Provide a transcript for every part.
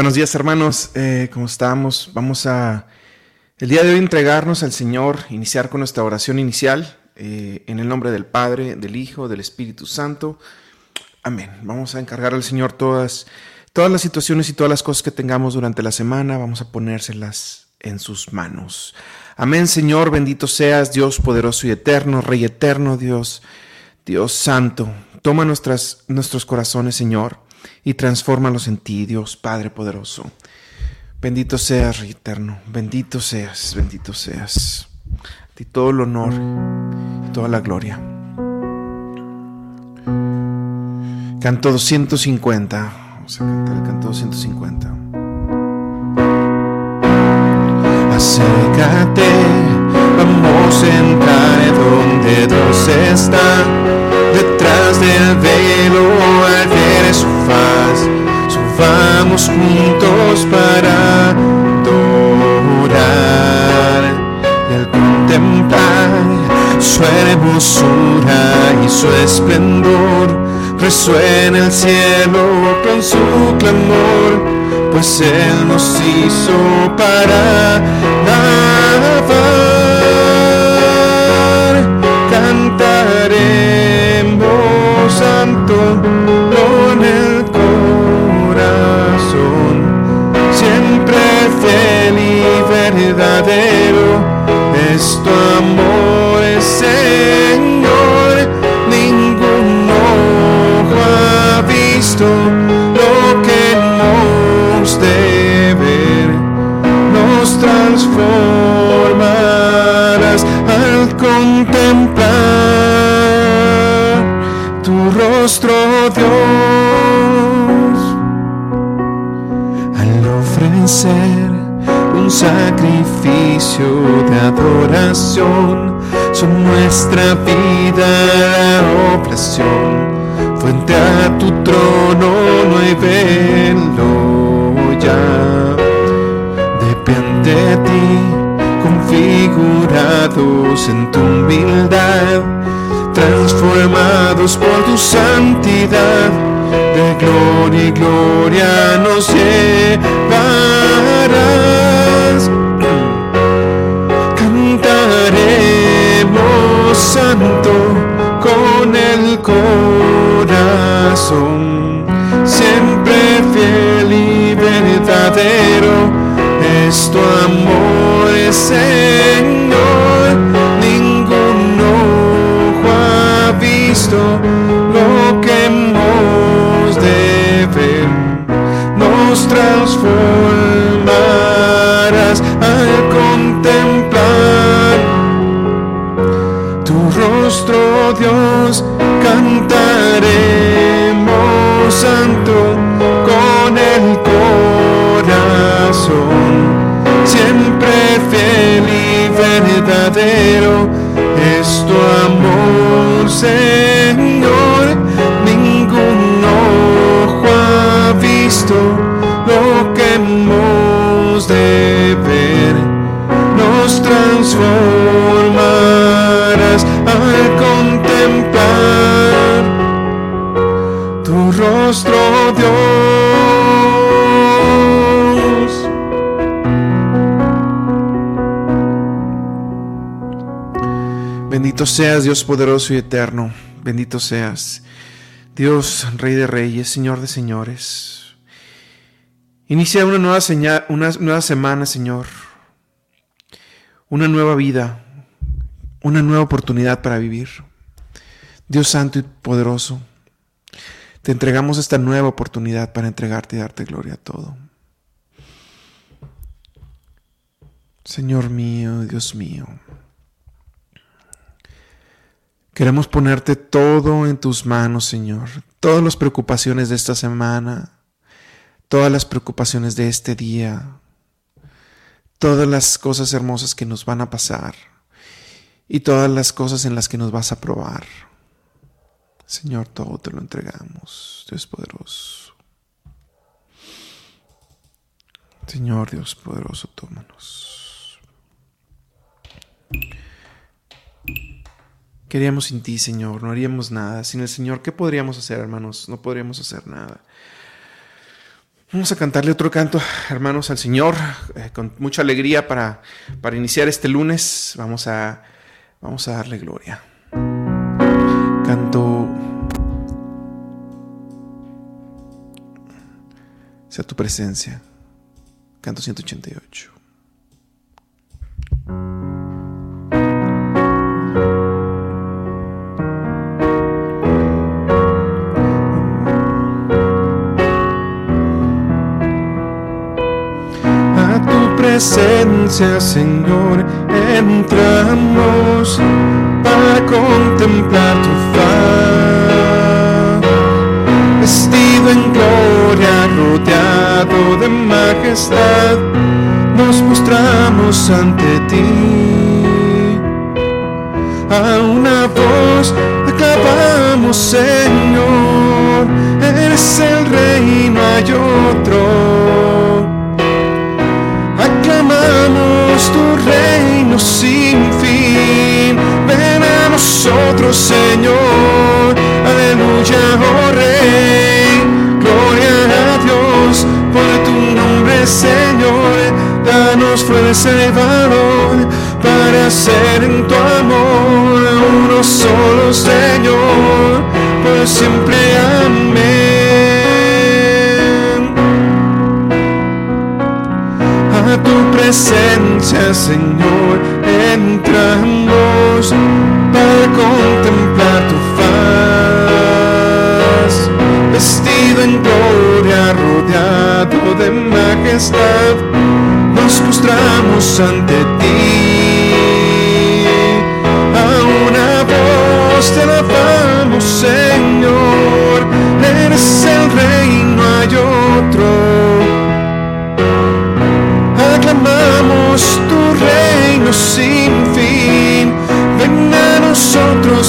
Buenos días hermanos, eh, ¿cómo estamos? Vamos a el día de hoy entregarnos al Señor, iniciar con nuestra oración inicial, eh, en el nombre del Padre, del Hijo, del Espíritu Santo. Amén. Vamos a encargar al Señor todas, todas las situaciones y todas las cosas que tengamos durante la semana, vamos a ponérselas en sus manos. Amén, Señor, bendito seas, Dios poderoso y eterno, Rey eterno, Dios, Dios santo. Toma nuestras, nuestros corazones, Señor y transfórmalos en ti, Dios Padre poderoso. Bendito seas, Rey eterno, bendito seas, bendito seas. A ti todo el honor y toda la gloria. Canto 250. Vamos a cantar el canto 250. Acércate, vamos a entrar donde Dios está, detrás del velo al ver su faz, subamos juntos para adorar y al contemplar su hermosura y su esplendor, resuena el cielo con su clamor pues Él nos hizo para nuestra vida la oblación. Fuente a tu trono no hay velo Depende de ti, configurados en tu humildad, transformados por tu santidad, de gloria y gloria nos llevarás. Tu amor, Señor. Amor, Bendito seas, Dios poderoso y eterno. Bendito seas, Dios, Rey de Reyes, Señor de Señores. Inicia una nueva, una nueva semana, Señor. Una nueva vida. Una nueva oportunidad para vivir. Dios Santo y poderoso. Te entregamos esta nueva oportunidad para entregarte y darte gloria a todo. Señor mío, Dios mío. Queremos ponerte todo en tus manos, Señor. Todas las preocupaciones de esta semana, todas las preocupaciones de este día, todas las cosas hermosas que nos van a pasar y todas las cosas en las que nos vas a probar. Señor, todo te lo entregamos, Dios poderoso. Señor Dios poderoso, tómanos. Queríamos sin ti, Señor, no haríamos nada. Sin el Señor, ¿qué podríamos hacer, hermanos? No podríamos hacer nada. Vamos a cantarle otro canto, hermanos, al Señor, eh, con mucha alegría para, para iniciar este lunes. Vamos a, vamos a darle gloria. Canto sea tu presencia. Canto 188. Presencia, Señor, entramos para contemplar tu faz. Vestido en gloria, rodeado de majestad, nos mostramos ante ti. A una voz acabamos, Señor, eres el rey, no hay otro reino sin fin. Ven a nosotros, Señor. Aleluya, oh Rey. Gloria a Dios por tu nombre, Señor. Danos fuerza y valor para ser en tu amor uno solo, Señor. Por siempre, tu presencia, Señor, entramos para contemplar tu faz. Vestido en gloria, rodeado de majestad, nos mostramos ante ti.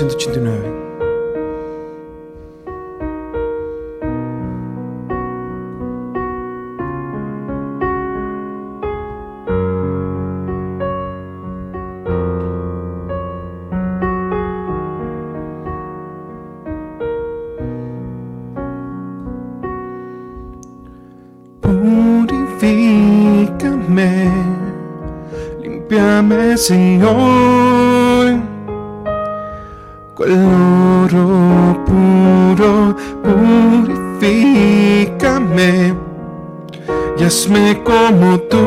1989. Purifícame, limpiame, Señor cual oro puro, purifícame y hazme como tú,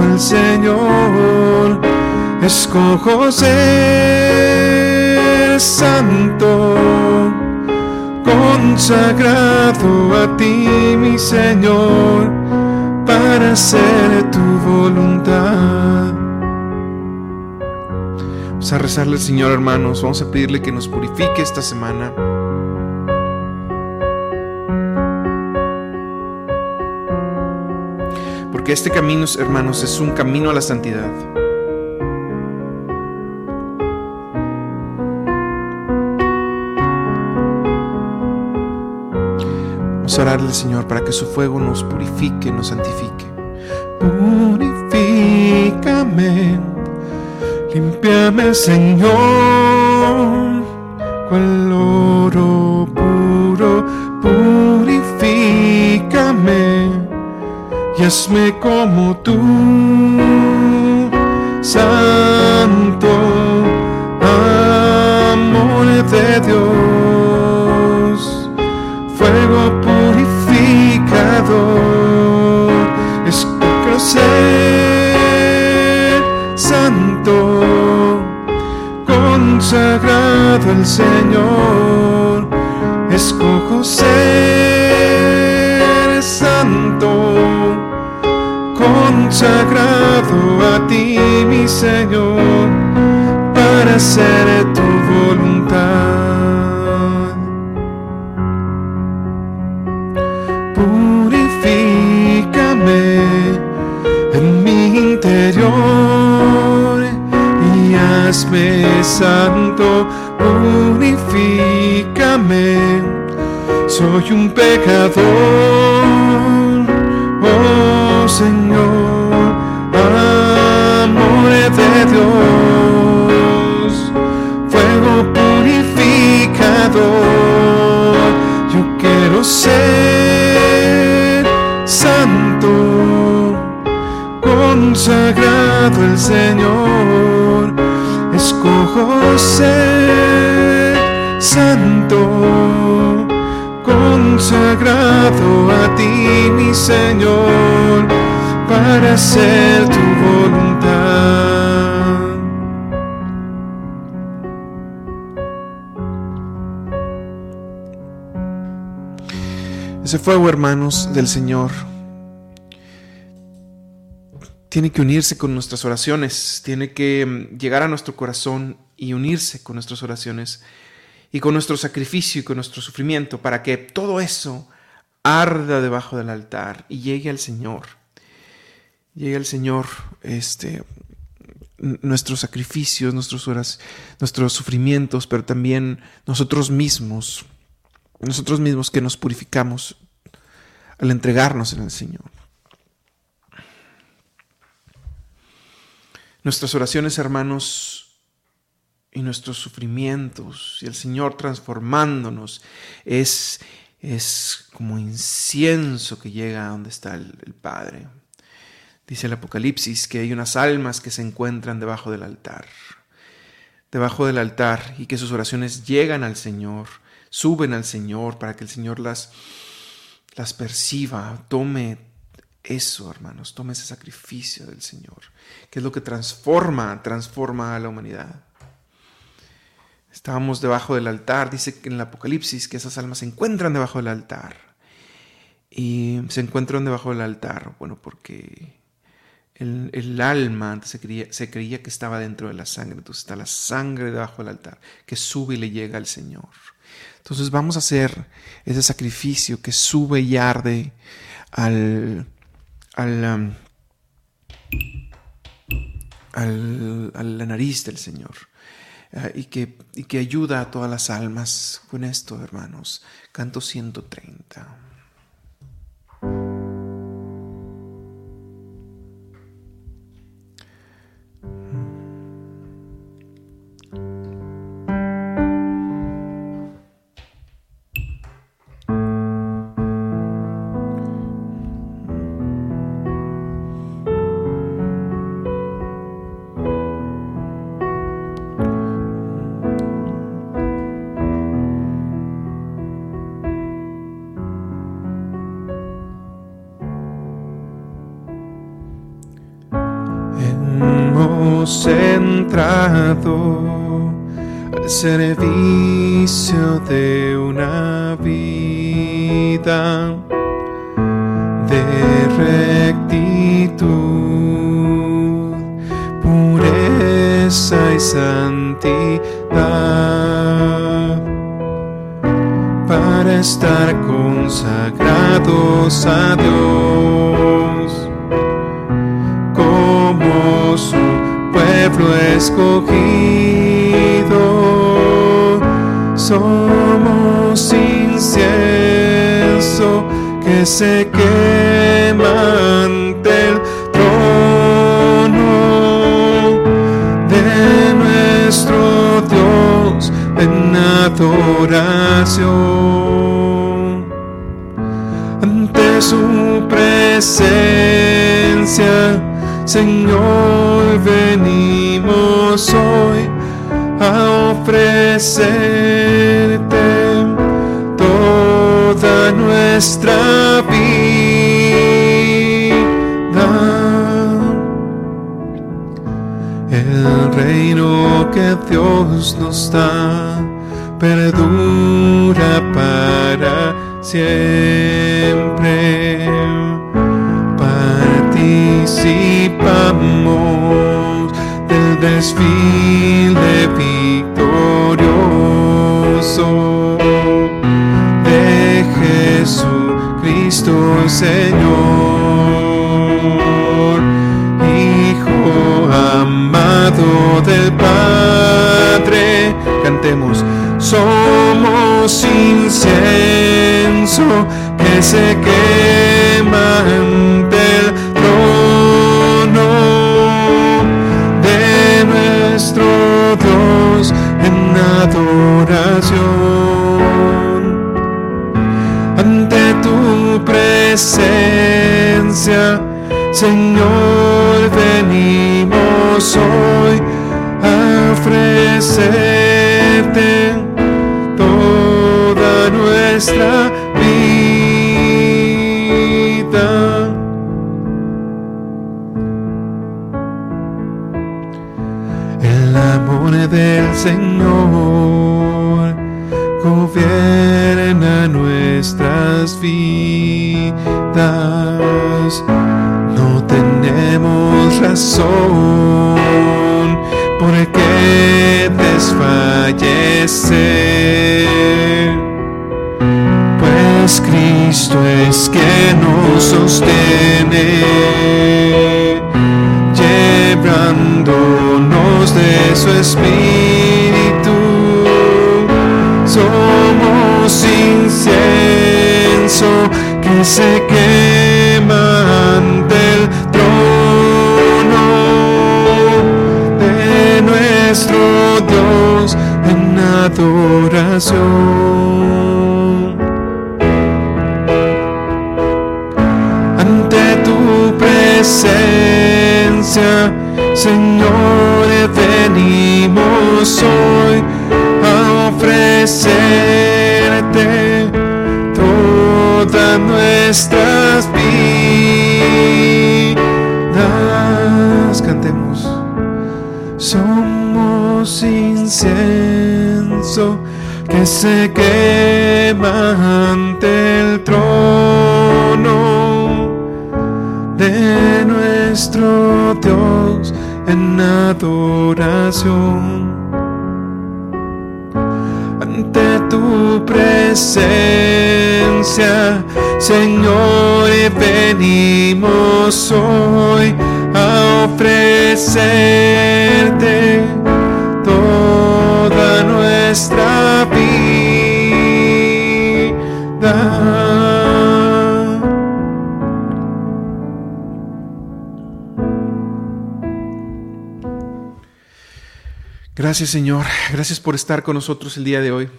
santo al Señor. escojo ser santo, consagrado a ti, mi Señor, para hacer tu voluntad. Vamos a rezarle al Señor, hermanos, vamos a pedirle que nos purifique esta semana. Este camino, hermanos, es un camino a la santidad. orarle al Señor para que su fuego nos purifique, nos santifique. Purifícame, limpiame, Señor, cual oro y hazme como tú, Santo, amor de Dios, fuego puro es ser santo, consagrado al Señor. Escojo ser consagrado a ti, mi Señor, para hacer tu voluntad. y hazme santo, purifícame. Soy un pecador, oh Señor, de Dios, fuego purificador. Yo quiero ser santo consagrado el Señor, escojo ser santo, consagrado a ti, mi Señor, para hacer tu voluntad. Ese fuego, hermanos, del Señor tiene que unirse con nuestras oraciones, tiene que mm, llegar a nuestro corazón y unirse con nuestras oraciones y con nuestro sacrificio y con nuestro sufrimiento para que todo eso arda debajo del altar y llegue al Señor. Llegue al Señor este, nuestros sacrificios, nuestros, horas, nuestros sufrimientos, pero también nosotros mismos, nosotros mismos que nos purificamos al entregarnos en el Señor. Nuestras oraciones, hermanos, y nuestros sufrimientos, y el Señor transformándonos, es, es como incienso que llega a donde está el, el Padre. Dice el Apocalipsis que hay unas almas que se encuentran debajo del altar, debajo del altar, y que sus oraciones llegan al Señor, suben al Señor para que el Señor las, las perciba, tome eso, hermanos, tome ese sacrificio del Señor, que es lo que transforma, transforma a la humanidad. Estábamos debajo del altar, dice que en el Apocalipsis que esas almas se encuentran debajo del altar. Y se encuentran debajo del altar, bueno, porque el, alma antes se creía, se creía que estaba dentro de la sangre, entonces está la sangre debajo del altar, que sube y le llega al Señor. Entonces vamos a hacer ese sacrificio que sube y arde al, Um, al, a la nariz del Señor. Uh, y, que, y que ayuda a todas las almas con esto, hermanos. Canto 130. Entrado al servicio de una vida de rectitud, pureza y santidad. Para estar consagrados a Dios pueblo escogido. Somos incienso que se quema ante el trono de nuestro Dios en adoración ante su presencia. Señor, venimos hoy a ofrecerte toda nuestra vida. El reino que Dios nos da perdura para siempre. Participamos del desfile victorioso de Jesucristo Señor, Hijo amado del Padre. Cantemos, somos incienso que se quema ante tu presencia, Señor, venimos hoy a ofrecerte toda nuestra vida. El amor del Señor gobierna nuestras vidas. No tenemos razón por qué desfallecer. Pues Cristo es que nos sostiene, llevándonos de su espíritu. Que se quema ante el trono de nuestro Dios en adoración. Ante tu presencia, Señor, venimos hoy a ofrecerte nuestras vidas. Cantemos. Somos incienso que se quema ante el trono de nuestro Dios en adoración. Ante tu presencia, Señor, venimos hoy a ofrecerte toda nuestra vida. Gracias Señor, gracias por estar con nosotros el día de hoy.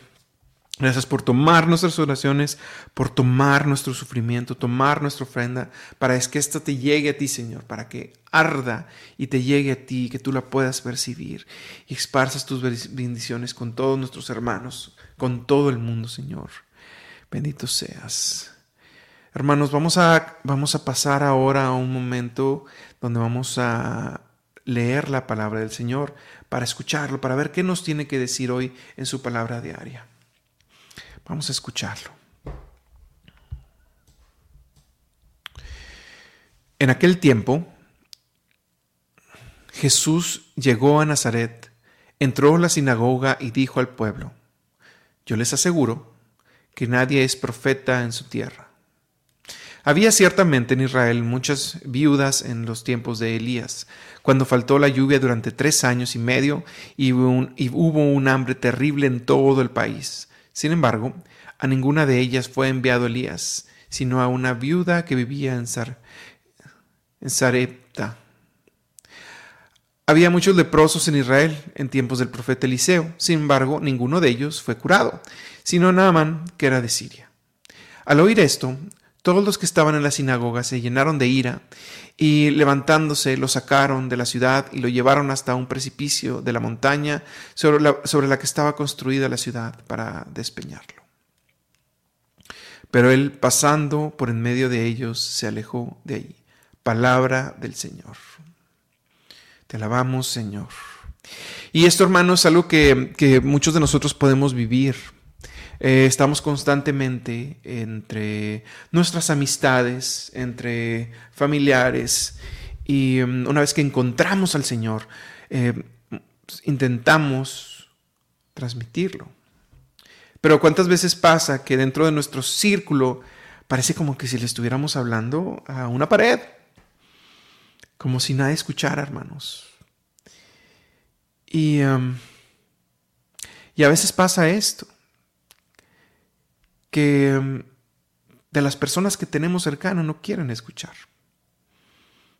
Gracias por tomar nuestras oraciones, por tomar nuestro sufrimiento, tomar nuestra ofrenda, para que esto te llegue a ti, Señor, para que arda y te llegue a ti, que tú la puedas percibir y esparzas tus bendiciones con todos nuestros hermanos, con todo el mundo, Señor. Bendito seas. Hermanos, vamos a, vamos a pasar ahora a un momento donde vamos a leer la palabra del Señor, para escucharlo, para ver qué nos tiene que decir hoy en su palabra diaria. Vamos a escucharlo. En aquel tiempo, Jesús llegó a Nazaret, entró en la sinagoga y dijo al pueblo, Yo les aseguro que nadie es profeta en su tierra. Había ciertamente en Israel muchas viudas en los tiempos de Elías, cuando faltó la lluvia durante tres años y medio y y hubo un hambre terrible en todo el país. Sin embargo, a ninguna de ellas fue enviado Elías, sino a una viuda que vivía en, Sar, Sarepta. Había muchos leprosos en Israel en tiempos del profeta Eliseo, sin embargo, ninguno de ellos fue curado, sino Naaman, que era de Siria. Al oír esto, todos los que estaban en la sinagoga se llenaron de ira y levantándose lo sacaron de la ciudad y lo llevaron hasta un precipicio de la montaña sobre la, que estaba construida la ciudad para despeñarlo. Pero él, pasando por en medio de ellos, se alejó de ahí. Palabra del Señor. Te alabamos, Señor. Y esto, hermanos, es algo que muchos de nosotros podemos vivir eh, estamos constantemente entre nuestras amistades, entre familiares, y mm, una vez que encontramos al Señor, eh, intentamos transmitirlo. Pero ¿cuántas veces pasa que dentro de nuestro círculo parece como que si le estuviéramos hablando a una pared? Como si nadie escuchara, hermanos. Y, mm, y a veces pasa esto que mm, de las personas que tenemos cercanas no quieren escuchar.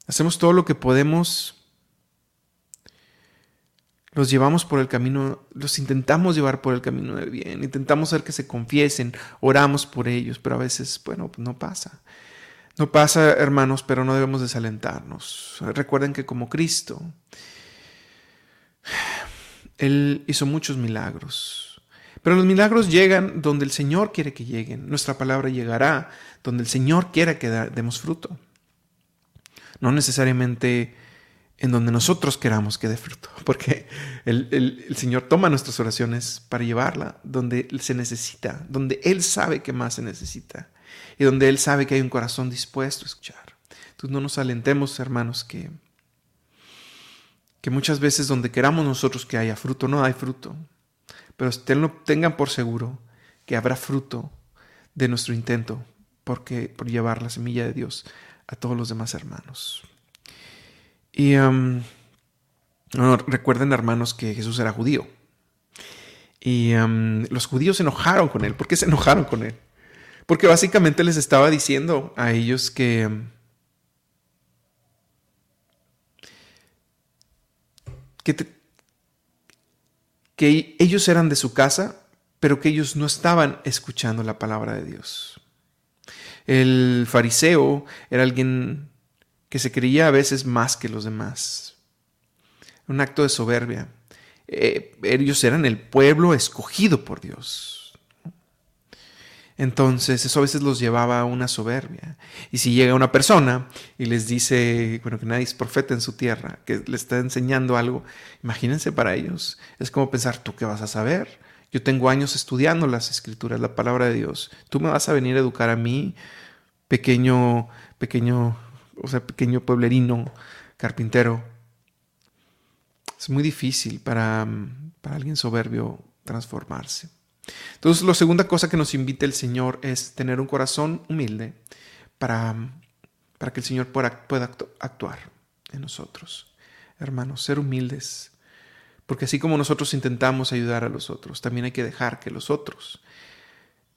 Hacemos todo lo que podemos, los llevamos por el camino, los intentamos llevar por el camino de bien, intentamos hacer que se confiesen, oramos por ellos, pero a veces, bueno, no pasa. No pasa, hermanos, pero no debemos desalentarnos. Recuerden que como Cristo, Él hizo muchos milagros. Pero los milagros llegan donde el Señor quiere que lleguen. Nuestra palabra llegará donde el Señor quiera que demos fruto. No necesariamente en donde nosotros queramos que dé fruto, porque el, Señor toma nuestras oraciones para llevarla donde se necesita, donde Él sabe que más se necesita y donde Él sabe que hay un corazón dispuesto a escuchar. Entonces no nos alentemos, hermanos, que, que muchas veces donde queramos nosotros que haya fruto, no hay fruto pero tengan por seguro que habrá fruto de nuestro intento porque, por llevar la semilla de Dios a todos los demás hermanos. Y um, recuerden, hermanos, que Jesús era judío. Y um, los judíos se enojaron con él. ¿Por qué se enojaron con él? Porque básicamente les estaba diciendo a ellos que, um, que que ellos eran de su casa, pero que ellos no estaban escuchando la palabra de Dios. El fariseo era alguien que se creía a veces más que los demás. Un acto de soberbia. Eh, ellos eran el pueblo escogido por Dios. Entonces eso a veces los llevaba a una soberbia. Y si llega una persona y les dice, bueno, que nadie es profeta en su tierra, que le está enseñando algo, imagínense para ellos, es como pensar, ¿tú qué vas a saber? Yo tengo años estudiando las escrituras, la palabra de Dios. Tú me vas a venir a educar a mí, pequeño, pequeño, o sea, pequeño pueblerino, carpintero. Es muy difícil para, para alguien soberbio transformarse. Entonces, la segunda cosa que nos invita el Señor es tener un corazón humilde para, para que el Señor pueda, pueda actuar en nosotros. Hermanos, ser humildes. Porque así como nosotros intentamos ayudar a los otros, también hay que dejar que los otros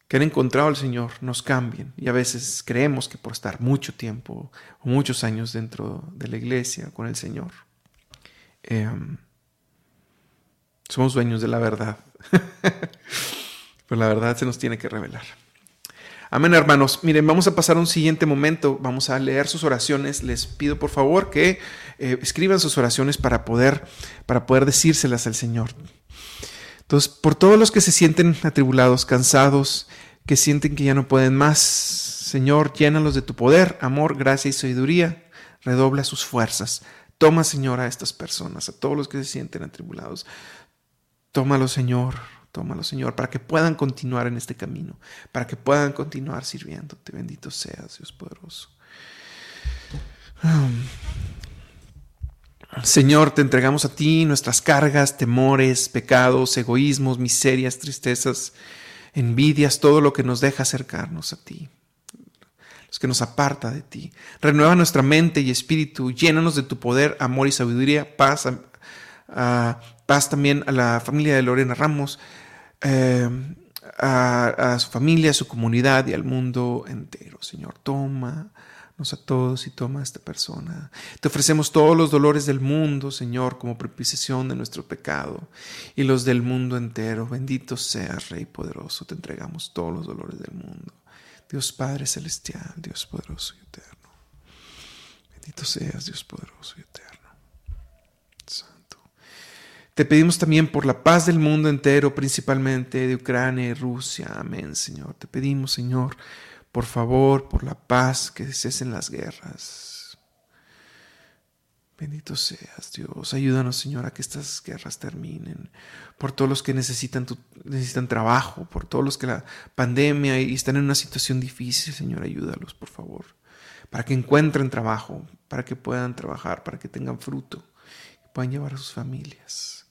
que han encontrado al Señor nos cambien. Y a veces creemos que por estar mucho tiempo o muchos años dentro de la iglesia con el Señor, em, somos dueños de la verdad. Pero la verdad se nos tiene que revelar. Amén, hermanos. Miren, vamos a pasar a un siguiente momento. Vamos a leer sus oraciones. Les pido por favor que eh, escriban sus oraciones para poder, para poder decírselas al Señor. Entonces, por todos los que se sienten atribulados, cansados, que sienten que ya no pueden más, Señor, llénalos de tu poder, amor, gracia y sabiduría. Redobla sus fuerzas. Toma, Señor, a estas personas, a todos los que se sienten atribulados. Tómalo, Señor, tómalo, Señor, para que puedan continuar en este camino, para que puedan continuar sirviéndote. Bendito seas, Dios poderoso. Señor, te entregamos a ti nuestras cargas, temores, pecados, egoísmos, miserias, tristezas, envidias, todo lo que nos deja acercarnos a ti, los que nos aparta de ti. Renueva nuestra mente y espíritu, llénanos de tu poder, amor y sabiduría, paz, paz también a la familia de Lorena Ramos, eh, a, su familia, a su comunidad y al mundo entero. Señor, toma a todos y toma a esta persona. Te ofrecemos todos los dolores del mundo, Señor, como propiciación de nuestro pecado y los del mundo entero. Bendito seas, Rey poderoso. Te entregamos todos los dolores del mundo. Dios Padre celestial, Dios poderoso y eterno. Bendito seas, Dios poderoso y eterno. Te pedimos también por la paz del mundo entero, principalmente de Ucrania y Rusia. Amén, Señor. Te pedimos, Señor por favor, por la paz, que cesen las guerras. Bendito seas, Dios. Ayúdanos, Señor, a que estas guerras terminen. Por todos los que necesitan, necesitan trabajo, por todos los que la pandemia y están en una situación difícil, Señor, ayúdalos, por favor. Para que encuentren trabajo, para que puedan trabajar, para que tengan fruto, que puedan llevar a sus familias.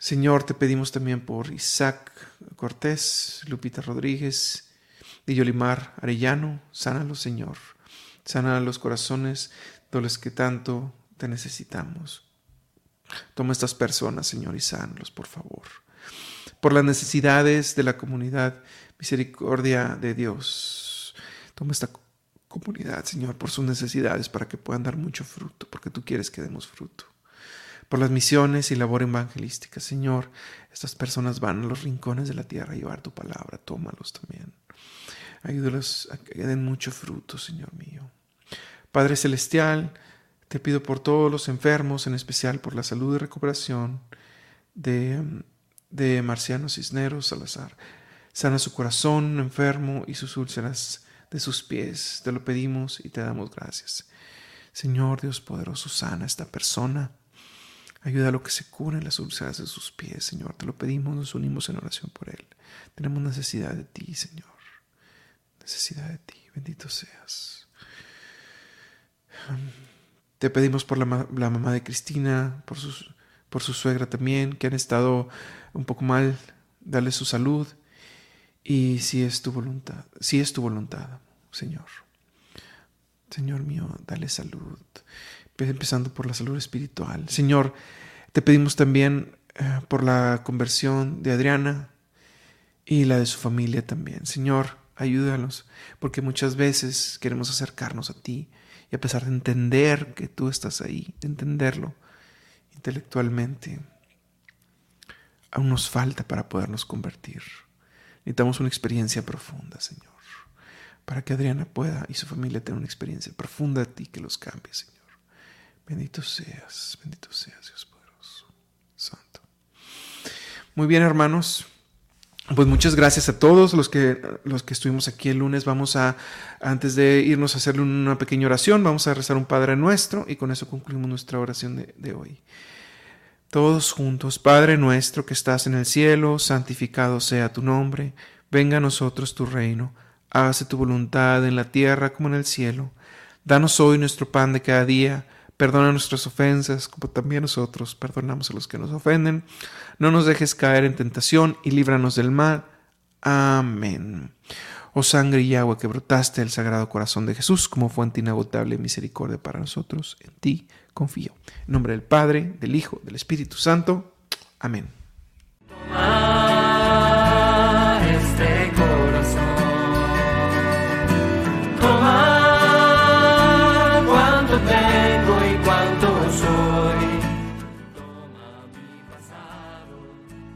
Señor, te pedimos también por Isaac Cortés, Lupita Rodríguez, de Yolimar Arellano, sánalos, Señor. Sana los corazones de los que tanto te necesitamos. Toma estas personas, Señor, y sánalos, por favor. Por las necesidades de la comunidad, misericordia de Dios. Toma esta comunidad, Señor, por sus necesidades, para que puedan dar mucho fruto, porque tú quieres que demos fruto. Por las misiones y labor evangelística, Señor, estas personas van a los rincones de la tierra a llevar tu palabra. Tómalos también. Ayúdalos a que den mucho fruto, Señor mío. Padre Celestial, te pido por todos los enfermos, en especial por la salud y recuperación de, de Marciano Cisneros Salazar. Sana su corazón enfermo y sus úlceras de sus pies. Te lo pedimos y te damos gracias. Señor Dios poderoso, sana a esta persona. Ayuda a lo que se cure las úlceras de sus pies, Señor. Te lo pedimos, nos unimos en oración por él. Tenemos necesidad de ti, Señor necesidad de ti. Bendito seas. Te pedimos por la, mamá de Cristina, por, por su suegra también, que han estado un poco mal. Dale su salud. Y si es tu voluntad, si es tu voluntad, Señor. Señor mío, dale salud. Empezando por la salud espiritual. Señor, te pedimos también eh, por la conversión de Adriana y la de su familia también. Señor, ayúdanos, porque muchas veces queremos acercarnos a ti y a pesar de entender que tú estás ahí, de entenderlo intelectualmente, aún nos falta para podernos convertir. Necesitamos una experiencia profunda, Señor, para que Adriana pueda y su familia tengan una experiencia profunda de ti que los cambie, Señor. Bendito seas, bendito seas, Dios poderoso, santo. Muy bien, hermanos. Pues muchas gracias a todos los que, los que estuvimos aquí el lunes. Vamos a, antes de irnos a hacerle una pequeña oración, vamos a rezar un Padre nuestro y con eso concluimos nuestra oración de, de hoy. Todos juntos, Padre nuestro que estás en el cielo, santificado sea tu nombre, venga a nosotros tu reino, hágase tu voluntad en la tierra como en el cielo. Danos hoy nuestro pan de cada día Perdona nuestras ofensas, como también nosotros perdonamos a los que nos ofenden. No nos dejes caer en tentación y líbranos del mal. Amén. Oh sangre y agua que brotaste del sagrado corazón de Jesús como fuente inagotable de misericordia para nosotros, en ti confío. En nombre del Padre, del Hijo, del Espíritu Santo. Amén.